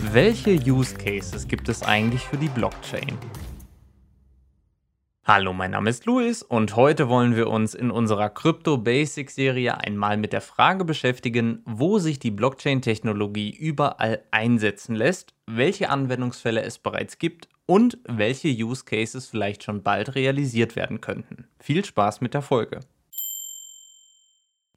Welche Use Cases gibt es eigentlich für die Blockchain? Hallo, mein Name ist Luis und heute wollen wir uns in unserer Crypto Basics Serie einmal mit der Frage beschäftigen, wo sich die Blockchain-Technologie überall einsetzen lässt, welche Anwendungsfälle es bereits gibt und welche Use Cases vielleicht schon bald realisiert werden könnten. Viel Spaß mit der Folge!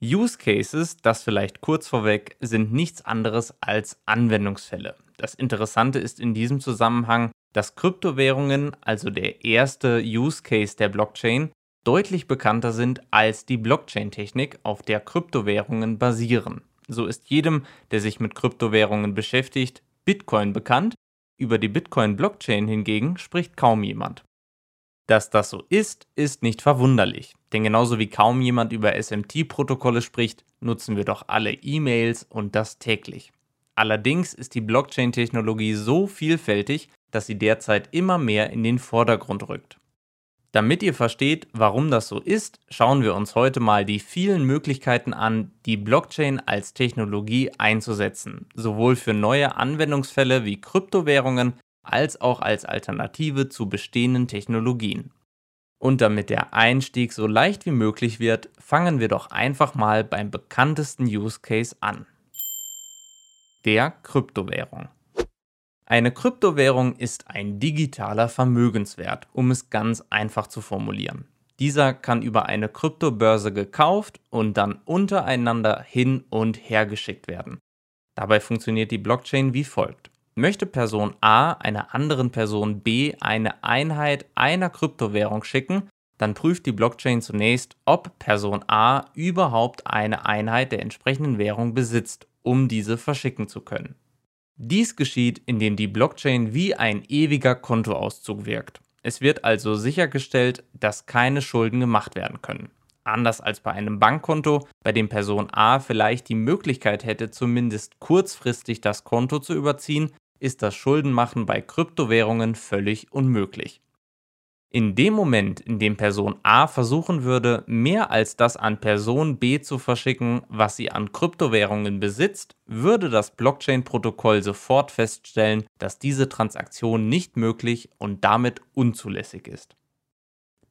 Use Cases, das vielleicht kurz vorweg, sind nichts anderes als Anwendungsfälle. Das Interessante ist in diesem Zusammenhang, dass Kryptowährungen, also der erste Use Case der Blockchain, deutlich bekannter sind als die Blockchain-Technik, auf der Kryptowährungen basieren. So ist jedem, der sich mit Kryptowährungen beschäftigt, Bitcoin bekannt, über die Bitcoin-Blockchain hingegen spricht kaum jemand. Dass das so ist, ist nicht verwunderlich, denn genauso wie kaum jemand über SMT-Protokolle spricht, nutzen wir doch alle E-Mails und das täglich. Allerdings ist die Blockchain-Technologie so vielfältig, dass sie derzeit immer mehr in den Vordergrund rückt. Damit ihr versteht, warum das so ist, schauen wir uns heute mal die vielen Möglichkeiten an, die Blockchain als Technologie einzusetzen, sowohl für neue Anwendungsfälle wie Kryptowährungen als auch als Alternative zu bestehenden Technologien. Und damit der Einstieg so leicht wie möglich wird, fangen wir doch einfach mal beim bekanntesten Use Case an. Der Kryptowährung. Eine Kryptowährung ist ein digitaler Vermögenswert, um es ganz einfach zu formulieren. Dieser kann über eine Kryptobörse gekauft und dann untereinander hin und her geschickt werden. Dabei funktioniert die Blockchain wie folgt. Möchte Person A einer anderen Person B eine Einheit einer Kryptowährung schicken, dann prüft die Blockchain zunächst, ob Person A überhaupt eine Einheit der entsprechenden Währung besitzt, um diese verschicken zu können. Dies geschieht, indem die Blockchain wie ein ewiger Kontoauszug wirkt. Es wird also sichergestellt, dass keine Schulden gemacht werden können. Anders als bei einem Bankkonto, bei dem Person A vielleicht die Möglichkeit hätte, zumindest kurzfristig das Konto zu überziehen, ist das Schuldenmachen bei Kryptowährungen völlig unmöglich. In dem Moment, in dem Person A versuchen würde, mehr als das an Person B zu verschicken, was sie an Kryptowährungen besitzt, würde das Blockchain-Protokoll sofort feststellen, dass diese Transaktion nicht möglich und damit unzulässig ist.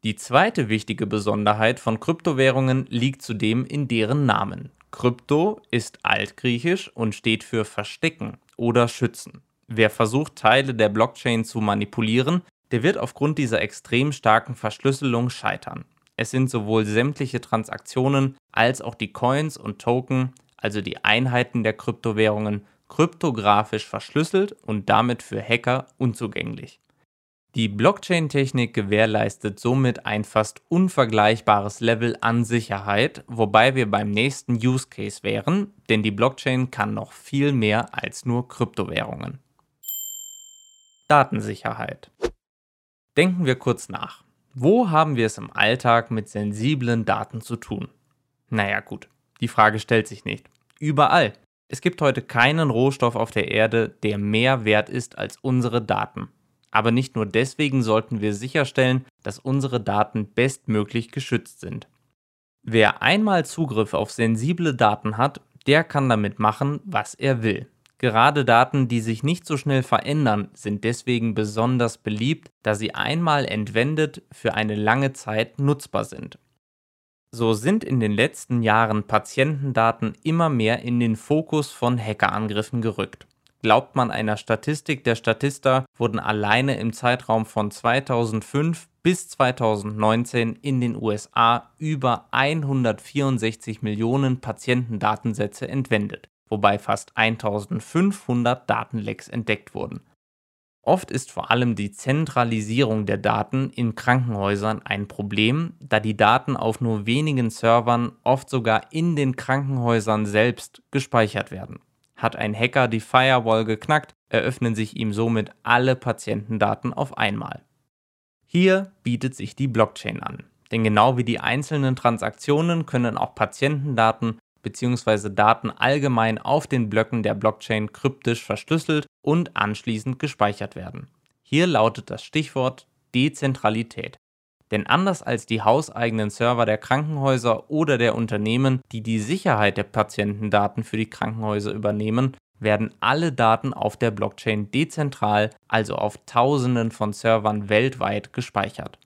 Die zweite wichtige Besonderheit von Kryptowährungen liegt zudem in deren Namen. Krypto ist altgriechisch und steht für verstecken oder schützen. Wer versucht, Teile der Blockchain zu manipulieren, der wird aufgrund dieser extrem starken Verschlüsselung scheitern. Es sind sowohl sämtliche Transaktionen als auch die Coins und Token, also die Einheiten der Kryptowährungen, kryptografisch verschlüsselt und damit für Hacker unzugänglich. Die Blockchain-Technik gewährleistet somit ein fast unvergleichbares Level an Sicherheit, wobei wir beim nächsten Use Case wären, denn die Blockchain kann noch viel mehr als nur Kryptowährungen. Datensicherheit. Denken wir kurz nach. Wo haben wir es im Alltag mit sensiblen Daten zu tun? Naja gut, die Frage stellt sich nicht. Überall. Es gibt heute keinen Rohstoff auf der Erde, der mehr wert ist als unsere Daten. Aber nicht nur deswegen sollten wir sicherstellen, dass unsere Daten bestmöglich geschützt sind. Wer einmal Zugriff auf sensible Daten hat, der kann damit machen, was er will. Gerade Daten, die sich nicht so schnell verändern, sind deswegen besonders beliebt, da sie einmal entwendet für eine lange Zeit nutzbar sind. So sind in den letzten Jahren Patientendaten immer mehr in den Fokus von Hackerangriffen gerückt. Glaubt man einer Statistik der Statista, wurden alleine im Zeitraum von 2005 bis 2019 in den USA über 164 Millionen Patientendatensätze entwendet wobei fast 1500 Datenlecks entdeckt wurden. Oft ist vor allem die Zentralisierung der Daten in Krankenhäusern ein Problem, da die Daten auf nur wenigen Servern, oft sogar in den Krankenhäusern selbst, gespeichert werden. Hat ein Hacker die Firewall geknackt, eröffnen sich ihm somit alle Patientendaten auf einmal. Hier bietet sich die Blockchain an, denn genau wie die einzelnen Transaktionen können auch Patientendaten bzw. Daten allgemein auf den Blöcken der Blockchain kryptisch verschlüsselt und anschließend gespeichert werden. Hier lautet das Stichwort Dezentralität. Denn anders als die hauseigenen Server der Krankenhäuser oder der Unternehmen, die die Sicherheit der Patientendaten für die Krankenhäuser übernehmen, werden alle Daten auf der Blockchain dezentral, also auf Tausenden von Servern weltweit gespeichert.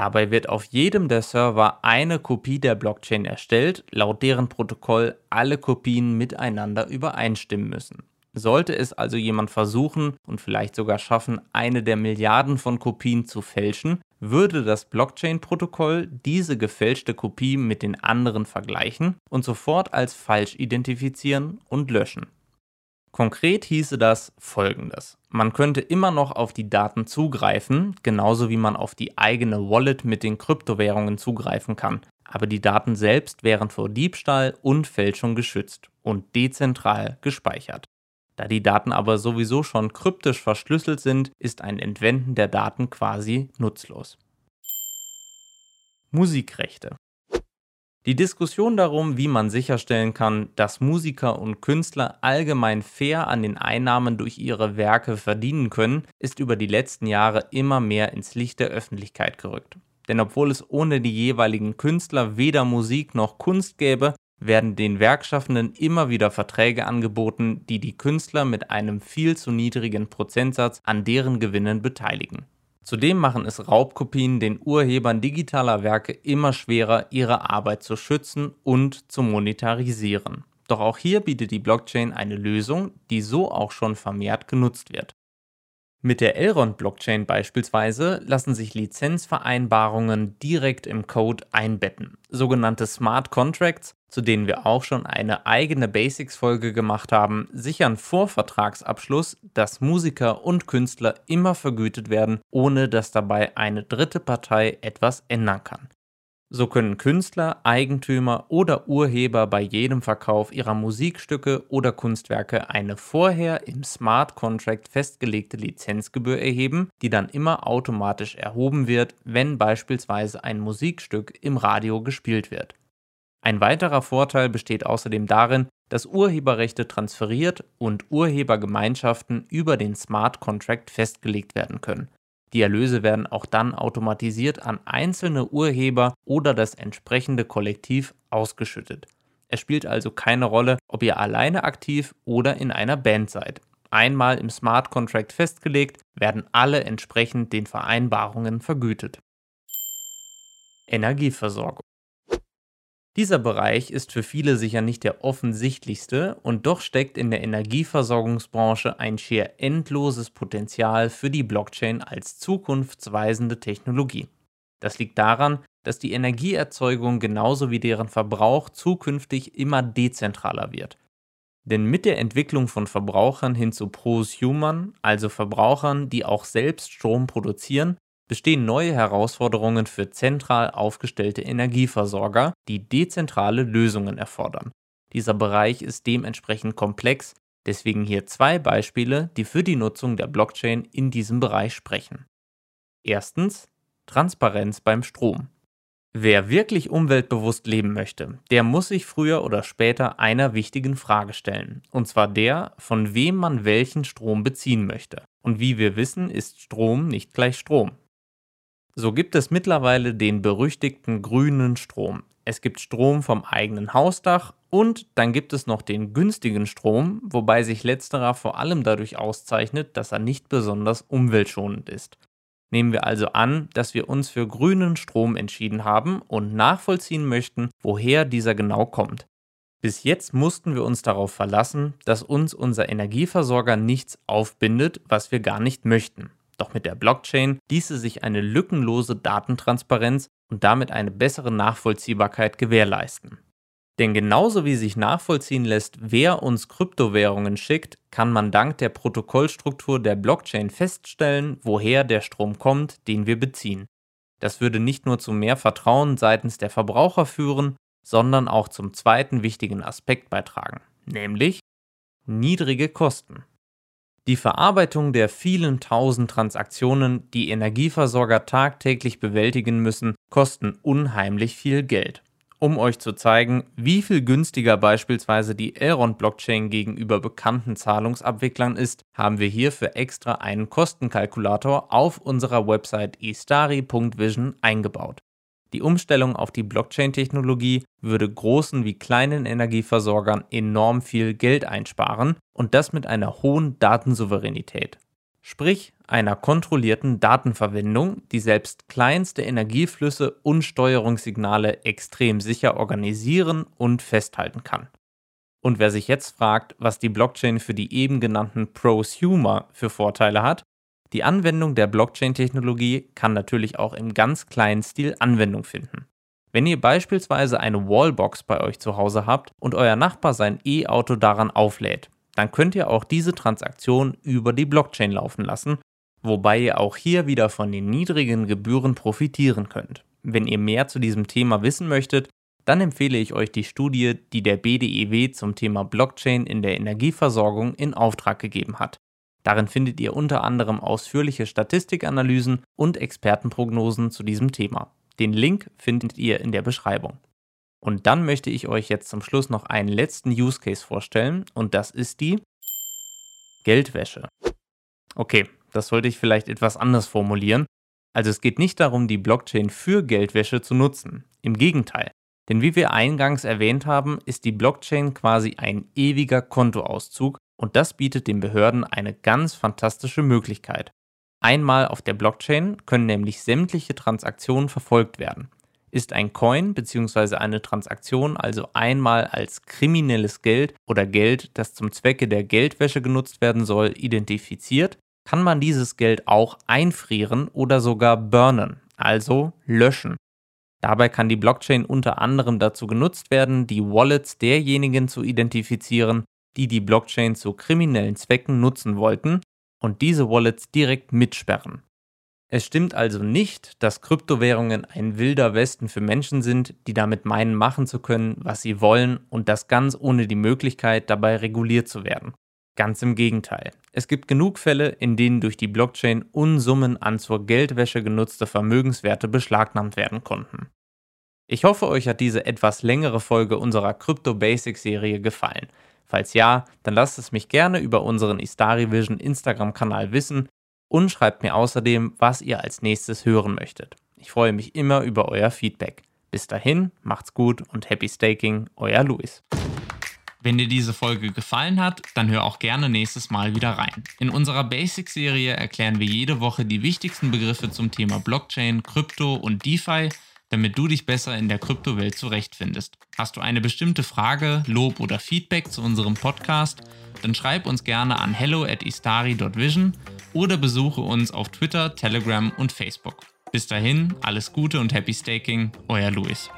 Dabei wird auf jedem der Server eine Kopie der Blockchain erstellt, laut deren Protokoll alle Kopien miteinander übereinstimmen müssen. Sollte es also jemand versuchen und vielleicht sogar schaffen, eine der Milliarden von Kopien zu fälschen, würde das Blockchain-Protokoll diese gefälschte Kopie mit den anderen vergleichen und sofort als falsch identifizieren und löschen. Konkret hieße das folgendes. Man könnte immer noch auf die Daten zugreifen, genauso wie man auf die eigene Wallet mit den Kryptowährungen zugreifen kann. Aber die Daten selbst wären vor Diebstahl und Fälschung geschützt und dezentral gespeichert. Da die Daten aber sowieso schon kryptisch verschlüsselt sind, ist ein Entwenden der Daten quasi nutzlos. Musikrechte. Die Diskussion darum, wie man sicherstellen kann, dass Musiker und Künstler allgemein fair an den Einnahmen durch ihre Werke verdienen können, ist über die letzten Jahre immer mehr ins Licht der Öffentlichkeit gerückt. Denn obwohl es ohne die jeweiligen Künstler weder Musik noch Kunst gäbe, werden den Werkschaffenden immer wieder Verträge angeboten, die die Künstler mit einem viel zu niedrigen Prozentsatz an deren Gewinnen beteiligen. Zudem machen es Raubkopien den Urhebern digitaler Werke immer schwerer, ihre Arbeit zu schützen und zu monetarisieren. Doch auch hier bietet die Blockchain eine Lösung, die so auch schon vermehrt genutzt wird. Mit der Elrond-Blockchain beispielsweise lassen sich Lizenzvereinbarungen direkt im Code einbetten. Sogenannte Smart Contracts, zu denen wir auch schon eine eigene Basics-Folge gemacht haben, sichern vor Vertragsabschluss, dass Musiker und Künstler immer vergütet werden, ohne dass dabei eine dritte Partei etwas ändern kann. So können Künstler, Eigentümer oder Urheber bei jedem Verkauf ihrer Musikstücke oder Kunstwerke eine vorher im Smart Contract festgelegte Lizenzgebühr erheben, die dann immer automatisch erhoben wird, wenn beispielsweise ein Musikstück im Radio gespielt wird. Ein weiterer Vorteil besteht außerdem darin, dass Urheberrechte transferiert und Urhebergemeinschaften über den Smart Contract festgelegt werden können. Die Erlöse werden auch dann automatisiert an einzelne Urheber oder das entsprechende Kollektiv ausgeschüttet. Es spielt also keine Rolle, ob ihr alleine aktiv oder in einer Band seid. Einmal im Smart Contract festgelegt, werden alle entsprechend den Vereinbarungen vergütet. Energieversorgung. Dieser Bereich ist für viele sicher nicht der offensichtlichste und doch steckt in der Energieversorgungsbranche ein schier endloses Potenzial für die Blockchain als zukunftsweisende Technologie. Das liegt daran, dass die Energieerzeugung genauso wie deren Verbrauch zukünftig immer dezentraler wird. Denn mit der Entwicklung von Verbrauchern hin zu Prosumer, also Verbrauchern, die auch selbst Strom produzieren, bestehen neue Herausforderungen für zentral aufgestellte Energieversorger, die dezentrale Lösungen erfordern. Dieser Bereich ist dementsprechend komplex, deswegen hier zwei Beispiele, die für die Nutzung der Blockchain in diesem Bereich sprechen. Erstens Transparenz beim Strom. Wer wirklich umweltbewusst leben möchte, der muss sich früher oder später einer wichtigen Frage stellen, und zwar der, von wem man welchen Strom beziehen möchte. Und wie wir wissen, ist Strom nicht gleich Strom. So gibt es mittlerweile den berüchtigten grünen Strom. Es gibt Strom vom eigenen Hausdach und dann gibt es noch den günstigen Strom, wobei sich letzterer vor allem dadurch auszeichnet, dass er nicht besonders umweltschonend ist. Nehmen wir also an, dass wir uns für grünen Strom entschieden haben und nachvollziehen möchten, woher dieser genau kommt. Bis jetzt mussten wir uns darauf verlassen, dass uns unser Energieversorger nichts aufbindet, was wir gar nicht möchten. Doch mit der Blockchain ließe sich eine lückenlose Datentransparenz und damit eine bessere Nachvollziehbarkeit gewährleisten. Denn genauso wie sich nachvollziehen lässt, wer uns Kryptowährungen schickt, kann man dank der Protokollstruktur der Blockchain feststellen, woher der Strom kommt, den wir beziehen. Das würde nicht nur zu mehr Vertrauen seitens der Verbraucher führen, sondern auch zum zweiten wichtigen Aspekt beitragen, nämlich niedrige Kosten. Die Verarbeitung der vielen tausend Transaktionen, die Energieversorger tagtäglich bewältigen müssen, kosten unheimlich viel Geld. Um euch zu zeigen, wie viel günstiger beispielsweise die Elrond-Blockchain gegenüber bekannten Zahlungsabwicklern ist, haben wir hierfür extra einen Kostenkalkulator auf unserer Website istari.vision eingebaut. Die Umstellung auf die Blockchain-Technologie würde großen wie kleinen Energieversorgern enorm viel Geld einsparen und das mit einer hohen Datensouveränität. Sprich einer kontrollierten Datenverwendung, die selbst kleinste Energieflüsse und Steuerungssignale extrem sicher organisieren und festhalten kann. Und wer sich jetzt fragt, was die Blockchain für die eben genannten Prosumer für Vorteile hat, die Anwendung der Blockchain-Technologie kann natürlich auch im ganz kleinen Stil Anwendung finden. Wenn ihr beispielsweise eine Wallbox bei euch zu Hause habt und euer Nachbar sein E-Auto daran auflädt, dann könnt ihr auch diese Transaktion über die Blockchain laufen lassen, wobei ihr auch hier wieder von den niedrigen Gebühren profitieren könnt. Wenn ihr mehr zu diesem Thema wissen möchtet, dann empfehle ich euch die Studie, die der BDEW zum Thema Blockchain in der Energieversorgung in Auftrag gegeben hat. Darin findet ihr unter anderem ausführliche Statistikanalysen und Expertenprognosen zu diesem Thema. Den Link findet ihr in der Beschreibung. Und dann möchte ich euch jetzt zum Schluss noch einen letzten Use Case vorstellen und das ist die Geldwäsche. Okay, das sollte ich vielleicht etwas anders formulieren. Also es geht nicht darum, die Blockchain für Geldwäsche zu nutzen. Im Gegenteil. Denn wie wir eingangs erwähnt haben, ist die Blockchain quasi ein ewiger Kontoauszug, und das bietet den Behörden eine ganz fantastische Möglichkeit. Einmal auf der Blockchain können nämlich sämtliche Transaktionen verfolgt werden. Ist ein Coin bzw. eine Transaktion also einmal als kriminelles Geld oder Geld, das zum Zwecke der Geldwäsche genutzt werden soll, identifiziert, kann man dieses Geld auch einfrieren oder sogar burnen, also löschen. Dabei kann die Blockchain unter anderem dazu genutzt werden, die Wallets derjenigen zu identifizieren, die die Blockchain zu kriminellen Zwecken nutzen wollten und diese Wallets direkt mitsperren. Es stimmt also nicht, dass Kryptowährungen ein wilder Westen für Menschen sind, die damit meinen, machen zu können, was sie wollen und das ganz ohne die Möglichkeit, dabei reguliert zu werden. Ganz im Gegenteil. Es gibt genug Fälle, in denen durch die Blockchain Unsummen an zur Geldwäsche genutzte Vermögenswerte beschlagnahmt werden konnten. Ich hoffe, euch hat diese etwas längere Folge unserer Crypto Basics Serie gefallen. Falls ja, dann lasst es mich gerne über unseren Istari Vision Instagram-Kanal wissen und schreibt mir außerdem, was ihr als nächstes hören möchtet. Ich freue mich immer über euer Feedback. Bis dahin, macht's gut und happy staking, euer Luis. Wenn dir diese Folge gefallen hat, dann hör auch gerne nächstes Mal wieder rein. In unserer Basic-Serie erklären wir jede Woche die wichtigsten Begriffe zum Thema Blockchain, Krypto und DeFi damit du dich besser in der Kryptowelt zurechtfindest. Hast du eine bestimmte Frage, Lob oder Feedback zu unserem Podcast? Dann schreib uns gerne an hello at istari.vision oder besuche uns auf Twitter, Telegram und Facebook. Bis dahin, alles Gute und Happy Staking, euer Luis.